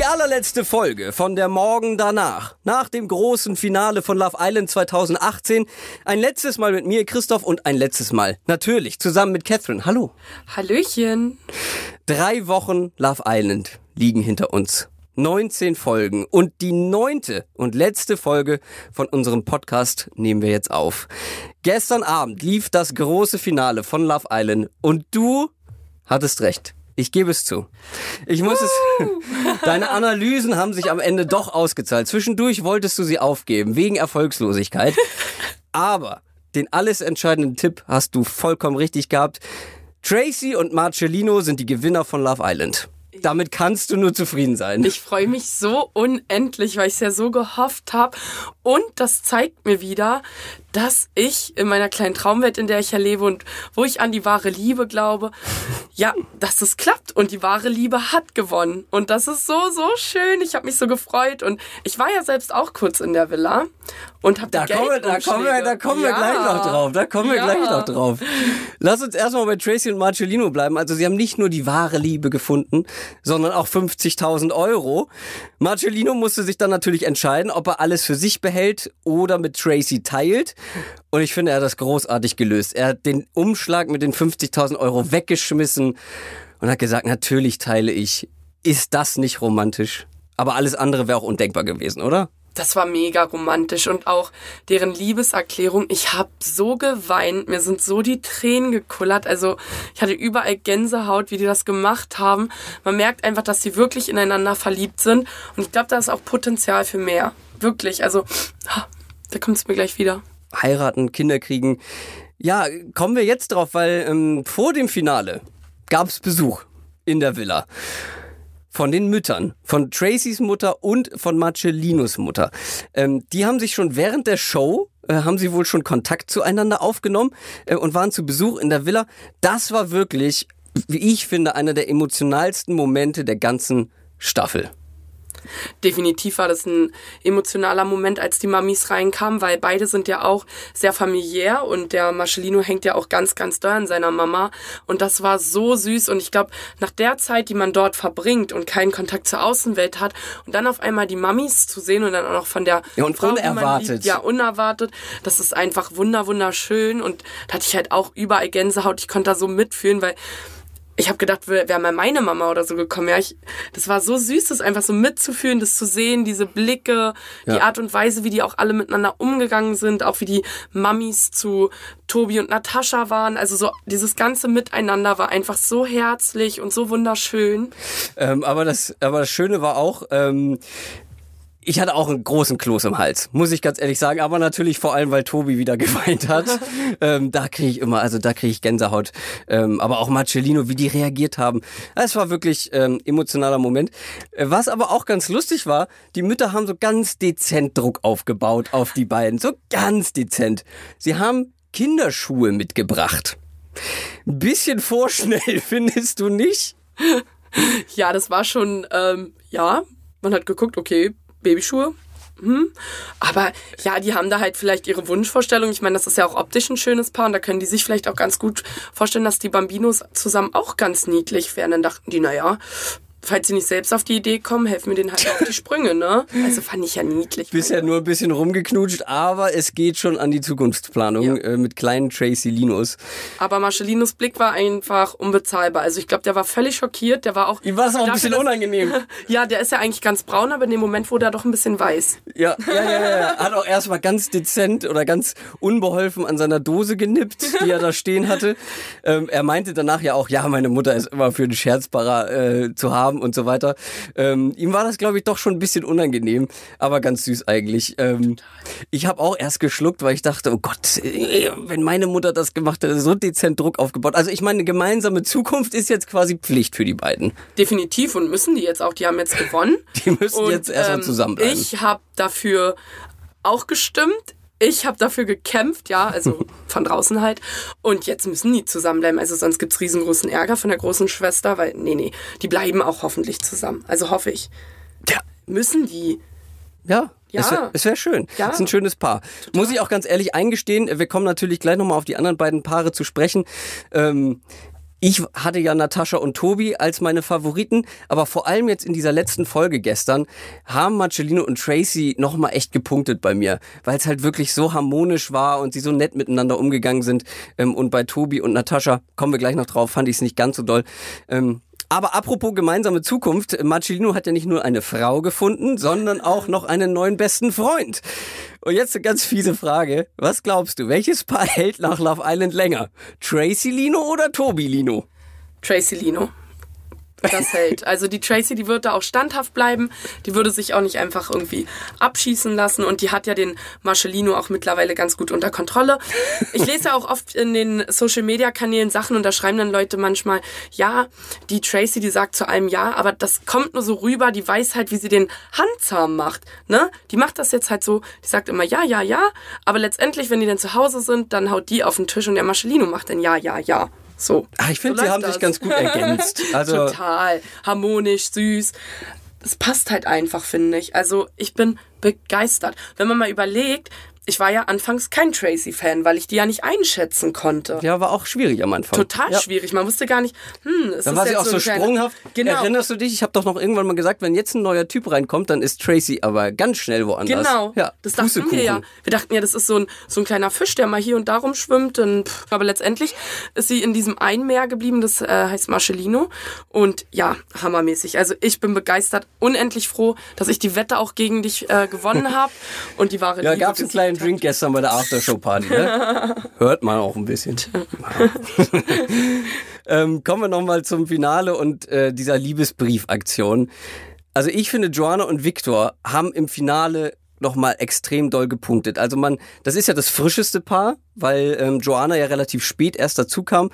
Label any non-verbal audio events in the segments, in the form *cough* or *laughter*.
Die allerletzte Folge von der Morgen danach, nach dem großen Finale von Love Island 2018. Ein letztes Mal mit mir, Christoph, und ein letztes Mal natürlich zusammen mit Catherine. Hallo. Hallöchen. Drei Wochen Love Island liegen hinter uns. 19 Folgen und die neunte und letzte Folge von unserem Podcast nehmen wir jetzt auf. Gestern Abend lief das große Finale von Love Island und du hattest recht. Ich gebe es zu. Ich muss es. *laughs* Deine Analysen haben sich am Ende doch ausgezahlt. Zwischendurch wolltest du sie aufgeben, wegen Erfolgslosigkeit. Aber den alles entscheidenden Tipp hast du vollkommen richtig gehabt. Tracy und Marcellino sind die Gewinner von Love Island. Damit kannst du nur zufrieden sein. Ich freue mich so unendlich, weil ich es ja so gehofft habe. Und das zeigt mir wieder, dass ich in meiner kleinen Traumwelt, in der ich ja lebe und wo ich an die wahre Liebe glaube, ja, dass es klappt und die wahre Liebe hat gewonnen. Und das ist so, so schön. Ich habe mich so gefreut und ich war ja selbst auch kurz in der Villa und habe da kommen, wir, da kommen wir, da kommen wir gleich noch drauf. Da kommen wir ja. gleich noch drauf. Lass uns erstmal bei Tracy und Marcellino bleiben. Also sie haben nicht nur die wahre Liebe gefunden, sondern auch 50.000 Euro. Marcellino musste sich dann natürlich entscheiden, ob er alles für sich behält oder mit Tracy teilt. Und ich finde, er hat das großartig gelöst. Er hat den Umschlag mit den 50.000 Euro weggeschmissen und hat gesagt, natürlich teile ich. Ist das nicht romantisch? Aber alles andere wäre auch undenkbar gewesen, oder? Das war mega romantisch und auch deren Liebeserklärung. Ich habe so geweint, mir sind so die Tränen gekullert. Also ich hatte überall Gänsehaut, wie die das gemacht haben. Man merkt einfach, dass sie wirklich ineinander verliebt sind und ich glaube, da ist auch Potenzial für mehr. Wirklich, also da kommt es mir gleich wieder. Heiraten, Kinder kriegen. Ja, kommen wir jetzt drauf, weil ähm, vor dem Finale gab es Besuch in der Villa von den Müttern, von Tracys Mutter und von Marcellinos Mutter. Ähm, die haben sich schon während der Show äh, haben sie wohl schon Kontakt zueinander aufgenommen äh, und waren zu Besuch in der Villa. Das war wirklich, wie ich finde, einer der emotionalsten Momente der ganzen Staffel. Definitiv war das ein emotionaler Moment, als die Mamis reinkamen, weil beide sind ja auch sehr familiär und der Marcelino hängt ja auch ganz, ganz doll an seiner Mama. Und das war so süß. Und ich glaube, nach der Zeit, die man dort verbringt und keinen Kontakt zur Außenwelt hat und dann auf einmal die Mamis zu sehen und dann auch noch von der ja, und Frau, unerwartet. Liebt, ja, unerwartet. Das ist einfach wunder, wunderschön. Und da hatte ich halt auch überall Gänsehaut. Ich konnte da so mitfühlen, weil ich habe gedacht, wäre mal meine Mama oder so gekommen. Ja, ich, das war so süß, das einfach so mitzufühlen, das zu sehen, diese Blicke, ja. die Art und Weise, wie die auch alle miteinander umgegangen sind, auch wie die Mamis zu Tobi und Natascha waren. Also so dieses ganze Miteinander war einfach so herzlich und so wunderschön. Ähm, aber das, aber das Schöne war auch. Ähm ich hatte auch einen großen Kloß im Hals, muss ich ganz ehrlich sagen. Aber natürlich vor allem, weil Tobi wieder *laughs* geweint hat. *laughs* ähm, da kriege ich immer, also da kriege ich Gänsehaut. Ähm, aber auch Marcellino, wie die reagiert haben. Es war wirklich ähm, emotionaler Moment. Äh, was aber auch ganz lustig war, die Mütter haben so ganz dezent Druck aufgebaut auf die beiden. So ganz dezent. Sie haben Kinderschuhe mitgebracht. Ein bisschen vorschnell, *laughs* findest du nicht? Ja, das war schon, ähm, ja, man hat geguckt, okay, Babyschuhe. Hm. Aber ja, die haben da halt vielleicht ihre Wunschvorstellung. Ich meine, das ist ja auch optisch ein schönes Paar und da können die sich vielleicht auch ganz gut vorstellen, dass die Bambinos zusammen auch ganz niedlich wären. Dann dachten die, naja, falls sie nicht selbst auf die Idee kommen, helfen wir denen halt auf die Sprünge, ne? Also fand ich ja niedlich. Bisher nur ein bisschen rumgeknutscht, aber es geht schon an die Zukunftsplanung ja. äh, mit kleinen Tracy Linus. Aber Marcellinos Blick war einfach unbezahlbar. Also ich glaube, der war völlig schockiert. Der war auch. Ihm war es auch ein bisschen unangenehm. *laughs* ja, der ist ja eigentlich ganz braun, aber in dem Moment wurde er doch ein bisschen weiß. Ja, ja, ja, ja. ja. Hat auch erstmal ganz dezent oder ganz unbeholfen an seiner Dose genippt, die er da stehen hatte. Ähm, er meinte danach ja auch, ja, meine Mutter ist immer für den Scherzbarer äh, zu haben haben und so weiter. Ähm, ihm war das, glaube ich, doch schon ein bisschen unangenehm, aber ganz süß eigentlich. Ähm, ich habe auch erst geschluckt, weil ich dachte, oh Gott, äh, wenn meine Mutter das gemacht hätte, so dezent Druck aufgebaut. Also ich meine, eine gemeinsame Zukunft ist jetzt quasi Pflicht für die beiden. Definitiv und müssen die jetzt auch. Die haben jetzt gewonnen. *laughs* Die müssen und, jetzt erstmal ähm, zusammenbleiben. Ich habe dafür auch gestimmt ich habe dafür gekämpft, ja, also *laughs* von draußen halt. Und jetzt müssen die zusammenbleiben. Also sonst gibt's riesengroßen Ärger von der großen Schwester, weil, nee, nee, die bleiben auch hoffentlich zusammen. Also hoffe ich. Ja. Müssen die. Ja. Ja. Es wäre wär schön. Ja. Es ist ein schönes Paar. Total. Muss ich auch ganz ehrlich eingestehen, wir kommen natürlich gleich nochmal auf die anderen beiden Paare zu sprechen. Ähm, ich hatte ja Natascha und Tobi als meine Favoriten, aber vor allem jetzt in dieser letzten Folge gestern haben Marcelino und Tracy nochmal echt gepunktet bei mir, weil es halt wirklich so harmonisch war und sie so nett miteinander umgegangen sind. Ähm, und bei Tobi und Natascha, kommen wir gleich noch drauf, fand ich es nicht ganz so doll. Aber apropos gemeinsame Zukunft, Marcelino hat ja nicht nur eine Frau gefunden, sondern auch noch einen neuen besten Freund. Und jetzt eine ganz fiese Frage. Was glaubst du, welches Paar *laughs* hält nach Love Island länger? Tracy Lino oder Tobi Lino? Tracy Lino das hält. Also die Tracy, die wird da auch standhaft bleiben. Die würde sich auch nicht einfach irgendwie abschießen lassen. Und die hat ja den Marcellino auch mittlerweile ganz gut unter Kontrolle. Ich lese ja auch oft in den Social-Media-Kanälen Sachen und da schreiben dann Leute manchmal, ja, die Tracy, die sagt zu einem Ja, aber das kommt nur so rüber, die weiß halt, wie sie den Handzahm macht. Ne? Die macht das jetzt halt so, die sagt immer Ja, ja, ja. Aber letztendlich, wenn die dann zu Hause sind, dann haut die auf den Tisch und der Marcellino macht dann Ja, ja, ja. So. Ach, ich finde, so sie haben das. sich ganz gut ergänzt. *laughs* Also Total harmonisch, süß. Es passt halt einfach, finde ich. Also ich bin begeistert. Wenn man mal überlegt, ich war ja anfangs kein Tracy-Fan, weil ich die ja nicht einschätzen konnte. Ja, war auch schwierig am Anfang. Total ja. schwierig. Man wusste gar nicht, hm, ist Dann das war sie auch so, sprunghaft. Genau. Erinnerst du dich? Ich habe doch noch irgendwann mal gesagt, wenn jetzt ein neuer Typ reinkommt, dann ist Tracy aber ganz schnell woanders. Genau, Ja, das dachten wir ja. Wir dachten ja, das ist so ein, so ein kleiner Fisch, der mal hier und da rumschwimmt. Und, pff, aber letztendlich ist sie in diesem einen Meer geblieben, das äh, heißt Marcellino. Und ja, hammermäßig. Also ich bin begeistert, unendlich froh, dass ich die Wette auch gegen dich äh, gewonnen *laughs* habe. Und die wahre Ja, Liebe gab's einen kleinen hat. Drink gestern bei der Aftershow-Party, ne? *laughs* Hört man auch ein bisschen. *laughs* ähm, kommen wir nochmal zum Finale und äh, dieser Liebesbriefaktion. Also ich finde, Joanna und Victor haben im Finale nochmal extrem doll gepunktet. Also man, das ist ja das frischeste Paar, weil ähm, Joanna ja relativ spät erst dazu kam.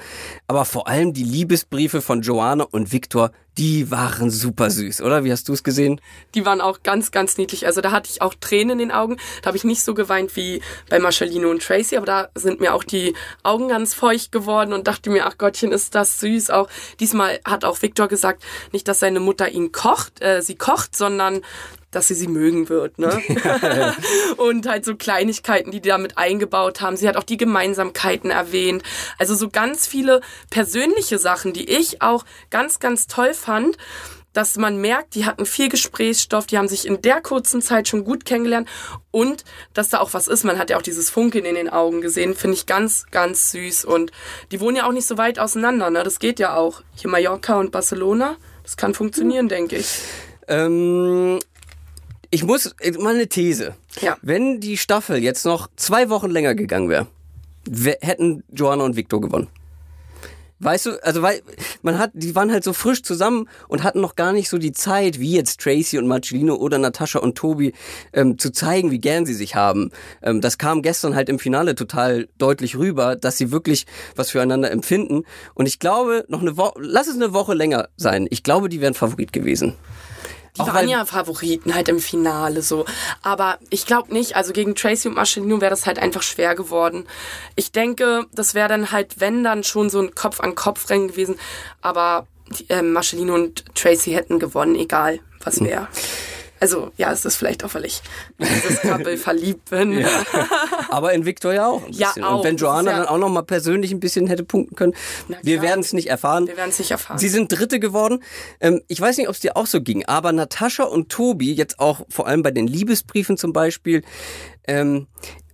Aber vor allem die Liebesbriefe von Joanna und Victor, die waren super süß, oder? Wie hast du es gesehen? Die waren auch ganz, ganz niedlich. Also da hatte ich auch Tränen in den Augen. Da habe ich nicht so geweint wie bei Marcellino und Tracy, aber da sind mir auch die Augen ganz feucht geworden und dachte mir, ach Gottchen, ist das süß. Auch diesmal hat auch Victor gesagt, nicht, dass seine Mutter ihn kocht, äh, sie kocht, sondern dass sie sie mögen wird, ne? *laughs* *laughs* und halt so Kleinigkeiten, die die damit eingebaut haben. Sie hat auch die Gemeinsamkeiten erwähnt. Also so ganz viele persönliche Sachen, die ich auch ganz, ganz toll fand dass man merkt, die hatten viel Gesprächsstoff, die haben sich in der kurzen Zeit schon gut kennengelernt und dass da auch was ist. Man hat ja auch dieses Funkeln in den Augen gesehen, finde ich ganz, ganz süß. Und die wohnen ja auch nicht so weit auseinander, ne? Das geht ja auch. Hier Mallorca und Barcelona, das kann funktionieren, denke ich. Ähm, ich muss mal eine These. Ja. Wenn die Staffel jetzt noch zwei Wochen länger gegangen wäre, hätten Joanna und Victor gewonnen. Weißt du, also weil man hat, die waren halt so frisch zusammen und hatten noch gar nicht so die Zeit, wie jetzt Tracy und Marcelino oder Natascha und Tobi, ähm, zu zeigen, wie gern sie sich haben. Ähm, das kam gestern halt im Finale total deutlich rüber, dass sie wirklich was füreinander empfinden. Und ich glaube, noch eine Woche, lass es eine Woche länger sein. Ich glaube, die wären Favorit gewesen. Die Auch waren ja Favoriten halt im Finale so. Aber ich glaube nicht, also gegen Tracy und Marcelino wäre das halt einfach schwer geworden. Ich denke, das wäre dann halt, wenn dann schon so ein Kopf-an-Kopf-Rennen gewesen. Aber die, äh, Marcelino und Tracy hätten gewonnen, egal was Hm. wäre. Also ja, es ist vielleicht auch, weil ich *laughs* verliebt bin. *laughs* *laughs* Aber in Victor ja auch. Ein Ja, auch. Und wenn Joanna ja- dann auch noch mal persönlich ein bisschen hätte punkten können. Wir werden es nicht erfahren. Wir werden es nicht erfahren. Sie sind Dritte geworden. Ähm, ich weiß nicht, ob es dir auch so ging, aber Natascha und Tobi, jetzt auch vor allem bei den Liebesbriefen zum Beispiel, ähm,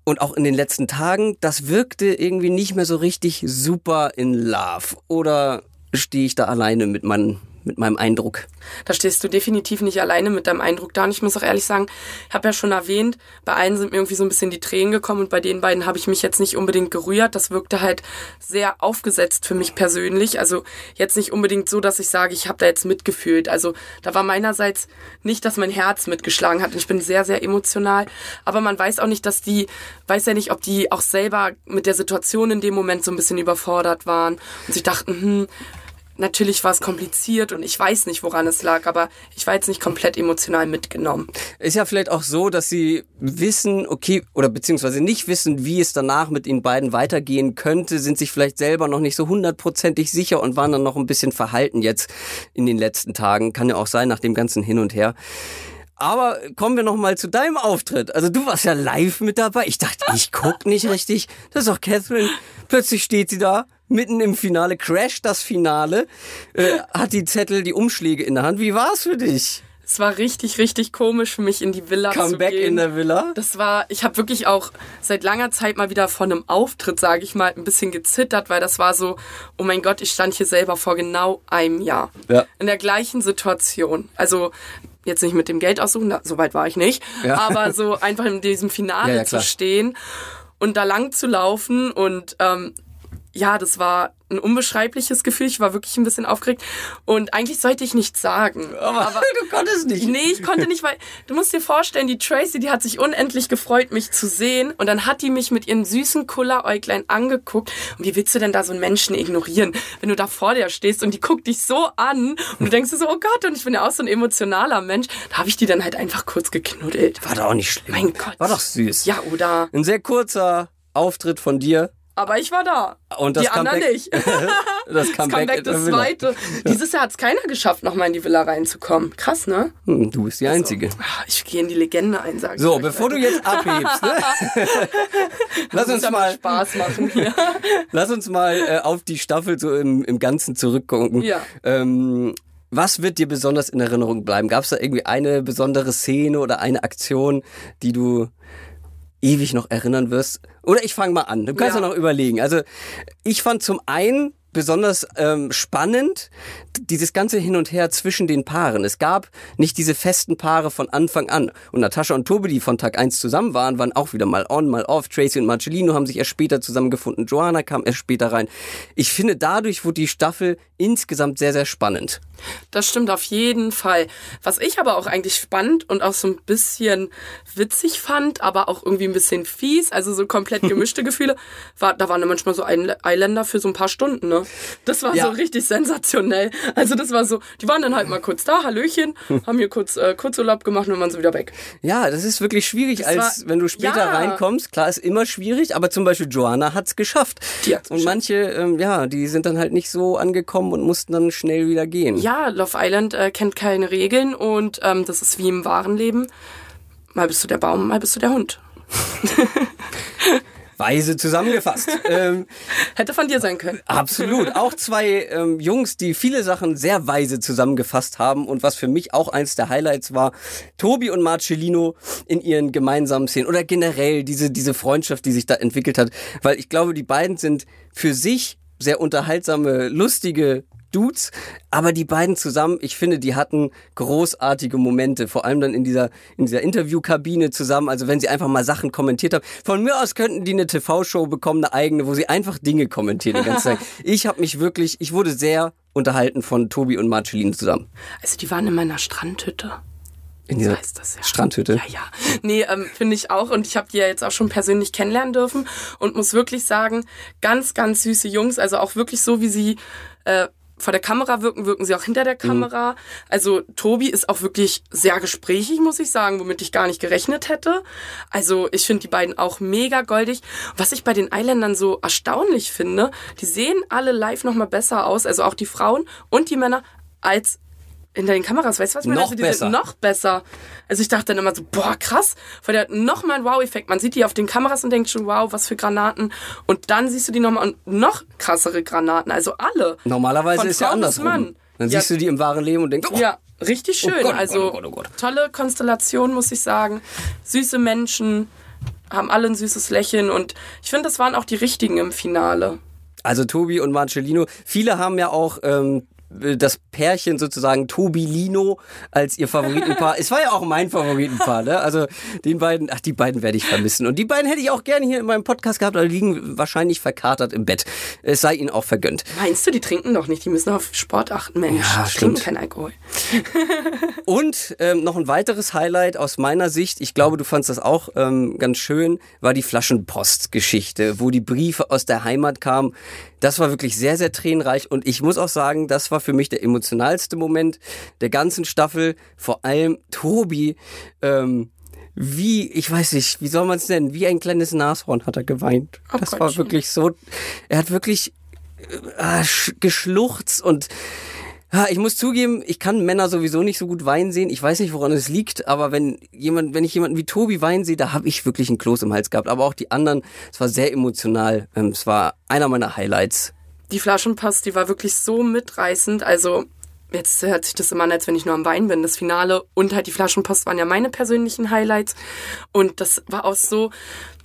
und auch in den letzten Tagen, das wirkte irgendwie nicht mehr so richtig super in Love. Oder stehe ich da alleine mit, mein, mit meinem Eindruck? Da stehst du definitiv nicht alleine mit deinem Eindruck da. Und ich muss auch ehrlich sagen, ich habe ja schon erwähnt, bei allen sind mir irgendwie so ein bisschen die Tränen gekommen und bei den beiden habe ich mich jetzt nicht unbedingt gerührt. Das wirkte halt sehr aufgesetzt für mich persönlich. Also jetzt nicht unbedingt so, dass ich sage, ich habe da jetzt mitgefühlt. Also da war meinerseits nicht, dass mein Herz mitgeschlagen hat. Ich bin sehr, sehr emotional. Aber man weiß auch nicht, dass die, weiß ja nicht, ob die auch selber mit der Situation in dem Moment so ein bisschen überfordert waren und sich dachten, hm, Natürlich war es kompliziert und ich weiß nicht, woran es lag, aber ich war jetzt nicht komplett emotional mitgenommen. Ist ja vielleicht auch so, dass sie wissen, okay, oder beziehungsweise nicht wissen, wie es danach mit ihnen beiden weitergehen könnte, sind sich vielleicht selber noch nicht so hundertprozentig sicher und waren dann noch ein bisschen verhalten jetzt in den letzten Tagen. Kann ja auch sein, nach dem ganzen Hin und Her. Aber kommen wir noch mal zu deinem Auftritt. Also du warst ja live mit dabei. Ich dachte, ich guck nicht richtig. Das ist doch Catherine. Plötzlich steht sie da mitten im Finale, crasht das Finale, äh, hat die Zettel, die Umschläge in der Hand. Wie war's für dich? Es war richtig, richtig komisch für mich in die Villa Come zu back gehen. in der Villa. Das war, ich habe wirklich auch seit langer Zeit mal wieder vor einem Auftritt, sage ich mal, ein bisschen gezittert, weil das war so, oh mein Gott, ich stand hier selber vor genau einem Jahr. Ja. In der gleichen Situation. Also jetzt nicht mit dem Geld aussuchen, da, so weit war ich nicht, Ja. aber so *laughs* einfach in diesem Finale Ja, zu stehen und da lang zu laufen und ähm, ja, das war ein unbeschreibliches Gefühl. Ich war wirklich ein bisschen aufgeregt und eigentlich sollte ich nichts sagen. Aber, *laughs* du konntest nicht. Nee, ich konnte nicht, weil du musst dir vorstellen, die Tracy, die hat sich unendlich gefreut, mich zu sehen. Und dann hat die mich mit ihren süßen Kulleräuglein angeguckt. Und wie willst du denn da so einen Menschen ignorieren, wenn du da vor dir stehst und die guckt dich so an und du denkst dir so, oh Gott, und ich bin ja auch so ein emotionaler Mensch. Da habe ich die dann halt einfach kurz geknuddelt. War doch auch nicht schlimm. Mein Gott. War doch süß. Ja, oder? Ein sehr kurzer Auftritt von dir. Aber ich war da. Und das die anderen Comeback- nicht. *laughs* Das Das Comeback, Comeback in der das zweite. Dieses Jahr hat es keiner geschafft, nochmal in die Villa reinzukommen. Krass, ne? Hm, du bist die Einzige. Ah, Ich gehe in die Legende ein, sag ich So, bevor du jetzt abhebst, ne? *laughs* lass uns mal, Spaß machen hier. *laughs* lass uns mal äh, auf die Staffel so im, im Ganzen zurückgucken. Ja. Ähm, was wird dir besonders in Erinnerung bleiben? Gab es da irgendwie eine besondere Szene oder eine Aktion, die du ewig noch erinnern wirst? Oder ich fange mal an. Du kannst ja. Ja. noch überlegen. Also ich fand zum einen besonders ähm, spannend dieses ganze Hin und Her zwischen den Paaren. Es gab nicht diese festen Paare von Anfang an. Und Natascha und Tobi, die von Tag 1 zusammen waren, waren auch wieder mal on, mal off. Tracy und Marcellino haben sich erst später zusammengefunden. Joanna kam erst später rein. Ich finde, dadurch wurde die Staffel insgesamt sehr, sehr spannend. Das stimmt auf jeden Fall. Was ich aber auch eigentlich spannend und auch so ein bisschen witzig fand, aber auch irgendwie ein bisschen fies, also so komplett *laughs* gemischte Gefühle, war, da waren dann manchmal so Eil- Eiländer für so ein paar Stunden, ne? Das war Ja. so richtig sensationell. Also das war so, die waren dann halt mal kurz da, Hallöchen, *laughs* haben hier kurz äh, Kurzurlaub gemacht und waren sie wieder weg. Ja, das ist wirklich schwierig, Das als war- wenn du später Ja. reinkommst. Klar, ist immer schwierig, aber zum Beispiel Joanna hat's geschafft. Die hat's und geschafft. manche, ähm, ja, die sind dann halt nicht so angekommen und mussten dann schnell wieder gehen. Ja, Love Island äh, kennt keine Regeln und ähm, das ist wie im wahren Leben. Mal bist du der Baum, mal bist du der Hund. *laughs* Weise zusammengefasst. *laughs* ähm, Hätte von dir sein können. absolut. Auch zwei ähm, Jungs, die viele Sachen sehr weise zusammengefasst haben und was für mich auch eins der Highlights war, Tobi und Marcellino in ihren gemeinsamen Szenen oder generell diese, diese Freundschaft, die sich da entwickelt hat, weil ich glaube, die beiden sind für sich sehr unterhaltsame, lustige Dudes, aber die beiden zusammen, ich finde, die hatten großartige Momente, vor allem dann in dieser in dieser Interviewkabine zusammen, also wenn sie einfach mal Sachen kommentiert haben. Von mir aus könnten die eine TV-Show bekommen, eine eigene, wo sie einfach Dinge kommentieren die ganze Zeit. *laughs* Ich habe mich wirklich, ich wurde sehr unterhalten von Tobi und Marceline zusammen. Also die waren in meiner Strandhütte. In dieser heißt das ja. Strandhütte. Ja, ja. Nee, ähm, finde ich auch. Und ich habe die ja jetzt auch schon persönlich kennenlernen dürfen und muss wirklich sagen, ganz, ganz süße Jungs. Also auch wirklich so, wie sie äh, vor der Kamera wirken, wirken sie auch hinter der Kamera. Also Tobi ist auch wirklich sehr gesprächig, muss ich sagen, womit ich gar nicht gerechnet hätte. Also ich finde die beiden auch mega goldig. Was ich bei den Eiländern so erstaunlich finde, die sehen alle live nochmal besser aus, also auch die Frauen und die Männer, als in den Kameras, weißt du was? ich meine? Noch also die besser. sind noch besser. Also ich dachte dann immer so, boah, krass, weil der hat noch mal einen Wow-Effekt. Man sieht die auf den Kameras und denkt schon, wow, was für Granaten. Und dann siehst du die nochmal und noch krassere Granaten. Also alle. Normalerweise Von ist ja Frau andersrum. Mann. Dann Ja. siehst du die im wahren Leben und denkst, oh, Ja, richtig schön. Gott, oh Gott, also oh Gott, oh Gott. tolle Konstellation, muss ich sagen. Süße Menschen, haben alle ein süßes Lächeln und ich finde, das waren auch die richtigen im Finale. Also Tobi und Marcellino. Viele haben ja auch ähm, das Pärchen sozusagen Tobi Lino als ihr Favoritenpaar. *laughs* es war ja auch mein Favoritenpaar, ne? Also den beiden, ach, die beiden werde ich vermissen. Und die beiden hätte ich auch gerne hier in meinem Podcast gehabt, aber liegen wahrscheinlich verkatert im Bett. Es sei ihnen auch vergönnt. Meinst du, die trinken doch nicht? Die müssen auf Sport achten, Mensch. Ja, die trinken kein Alkohol. *laughs* Und ähm, noch ein weiteres Highlight aus meiner Sicht, ich glaube, du fandst das auch ähm, ganz schön, war die Flaschenpost-Geschichte, wo die Briefe aus der Heimat kamen. Das war wirklich sehr, sehr tränenreich und ich muss auch sagen, das war für mich der emotionalste Moment der ganzen Staffel. Vor allem Tobi, ähm, wie, ich weiß nicht, wie soll man es nennen, wie ein kleines Nashorn hat er geweint. Oh das war Gottchen. wirklich so, er hat wirklich äh, sch- geschluchzt und ja, ich muss zugeben, ich kann Männer sowieso nicht so gut weinen sehen. Ich weiß nicht, woran es liegt, aber wenn jemand, wenn ich jemanden wie Tobi weinen sehe, da habe ich wirklich einen Kloß im Hals gehabt. Aber auch die anderen, es war sehr emotional. Ähm, Es war einer meiner Highlights. Die Flaschenpost, die war wirklich so mitreißend. Also jetzt hört sich das immer an, als wenn ich nur am Wein bin. Das Finale und halt die Flaschenpost waren ja meine persönlichen Highlights. Und das war auch so,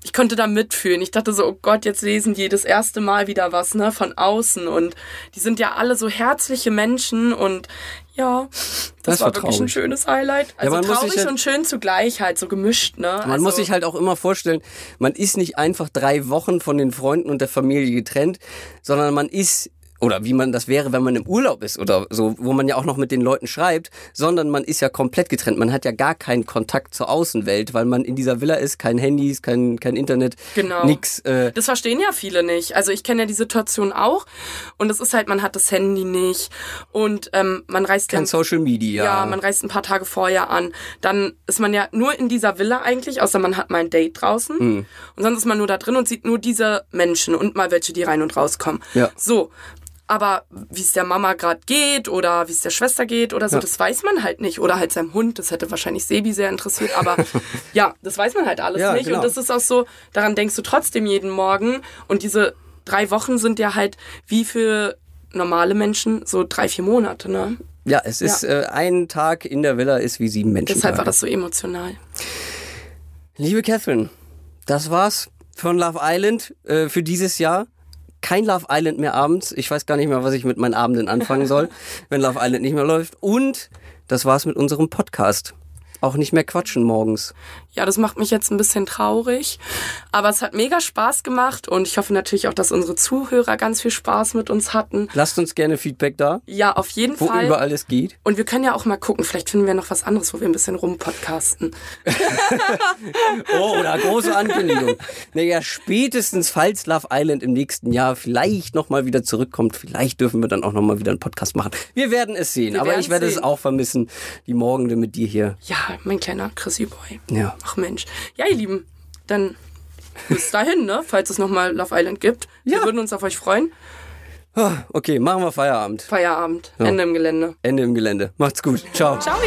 ich konnte da mitfühlen. Ich dachte so, oh Gott, jetzt lesen die das erste Mal wieder was, ne, von außen. Und die sind ja alle so herzliche Menschen und ja, das, Das war war wirklich ein schönes Highlight. Also muss traurig halt- und schön zugleich halt, so gemischt, ne? Man also, muss sich halt auch immer vorstellen, man ist nicht einfach drei Wochen von den Freunden und der Familie getrennt, sondern man ist oder wie man das wäre, wenn man im Urlaub ist oder so, wo man ja auch noch mit den Leuten schreibt, sondern man ist ja komplett getrennt. Man hat ja gar keinen Kontakt zur Außenwelt, weil man in dieser Villa ist, kein Handys, kein, kein Internet, Genau. nix. Äh, Das verstehen ja viele nicht. Also ich kenne ja die Situation auch und es ist halt, man hat das Handy nicht und ähm, man reist kein ja, Social Media. ja, man reist ein paar Tage vorher an. Dann ist man ja nur in dieser Villa eigentlich, außer man hat mal ein Date draußen Mhm. und sonst ist man nur da drin und sieht nur diese Menschen und mal welche, die rein und rauskommen. Ja. So. Aber wie es der Mama gerade geht oder wie es der Schwester geht oder so, Ja. das weiß man halt nicht. Oder halt seinem Hund, das hätte wahrscheinlich Sebi sehr interessiert. Aber *laughs* ja, das weiß man halt alles Ja, nicht. genau. Und das ist auch so, daran denkst du trotzdem jeden Morgen. Und diese drei Wochen sind ja halt wie für normale Menschen so drei, vier Monate. Ne? ja, es ist Äh, ein Tag in der Villa ist wie sieben Menschen. Deshalb war das so emotional. Liebe Catherine, das war's von Love Island äh, für dieses Jahr. Kein Love Island mehr abends. Ich weiß gar nicht mehr, was ich mit meinen Abenden anfangen soll, *laughs* wenn Love Island nicht mehr läuft. Und das war's mit unserem Podcast. Auch nicht mehr quatschen morgens. Ja, das macht mich jetzt ein bisschen traurig. Aber es hat mega Spaß gemacht und ich hoffe natürlich auch, dass unsere Zuhörer ganz viel Spaß mit uns hatten. Lasst uns gerne Feedback da, Ja, auf jeden wo Fall. überall es geht. Und wir können ja auch mal gucken, vielleicht finden wir noch was anderes, wo wir ein bisschen rumpodcasten. *laughs* Oh, oder große Ankündigung. Naja, spätestens, falls Love Island im nächsten Jahr vielleicht nochmal wieder zurückkommt, vielleicht dürfen wir dann auch nochmal wieder einen Podcast machen. Wir werden es sehen, Wir aber ich werde es sehen. auch vermissen, die Morgende mit dir hier. Ja, *laughs* mein kleiner Chrissy Boy. Ja. Ach Mensch. Ja, ihr Lieben, dann bis *laughs* dahin, ne? Falls es nochmal Love Island gibt. Ja. Wir würden uns auf euch freuen. Ah, Okay, machen wir Feierabend. Feierabend. Ende im Gelände. Ende im Gelände. Macht's gut. Ciao. Ciao.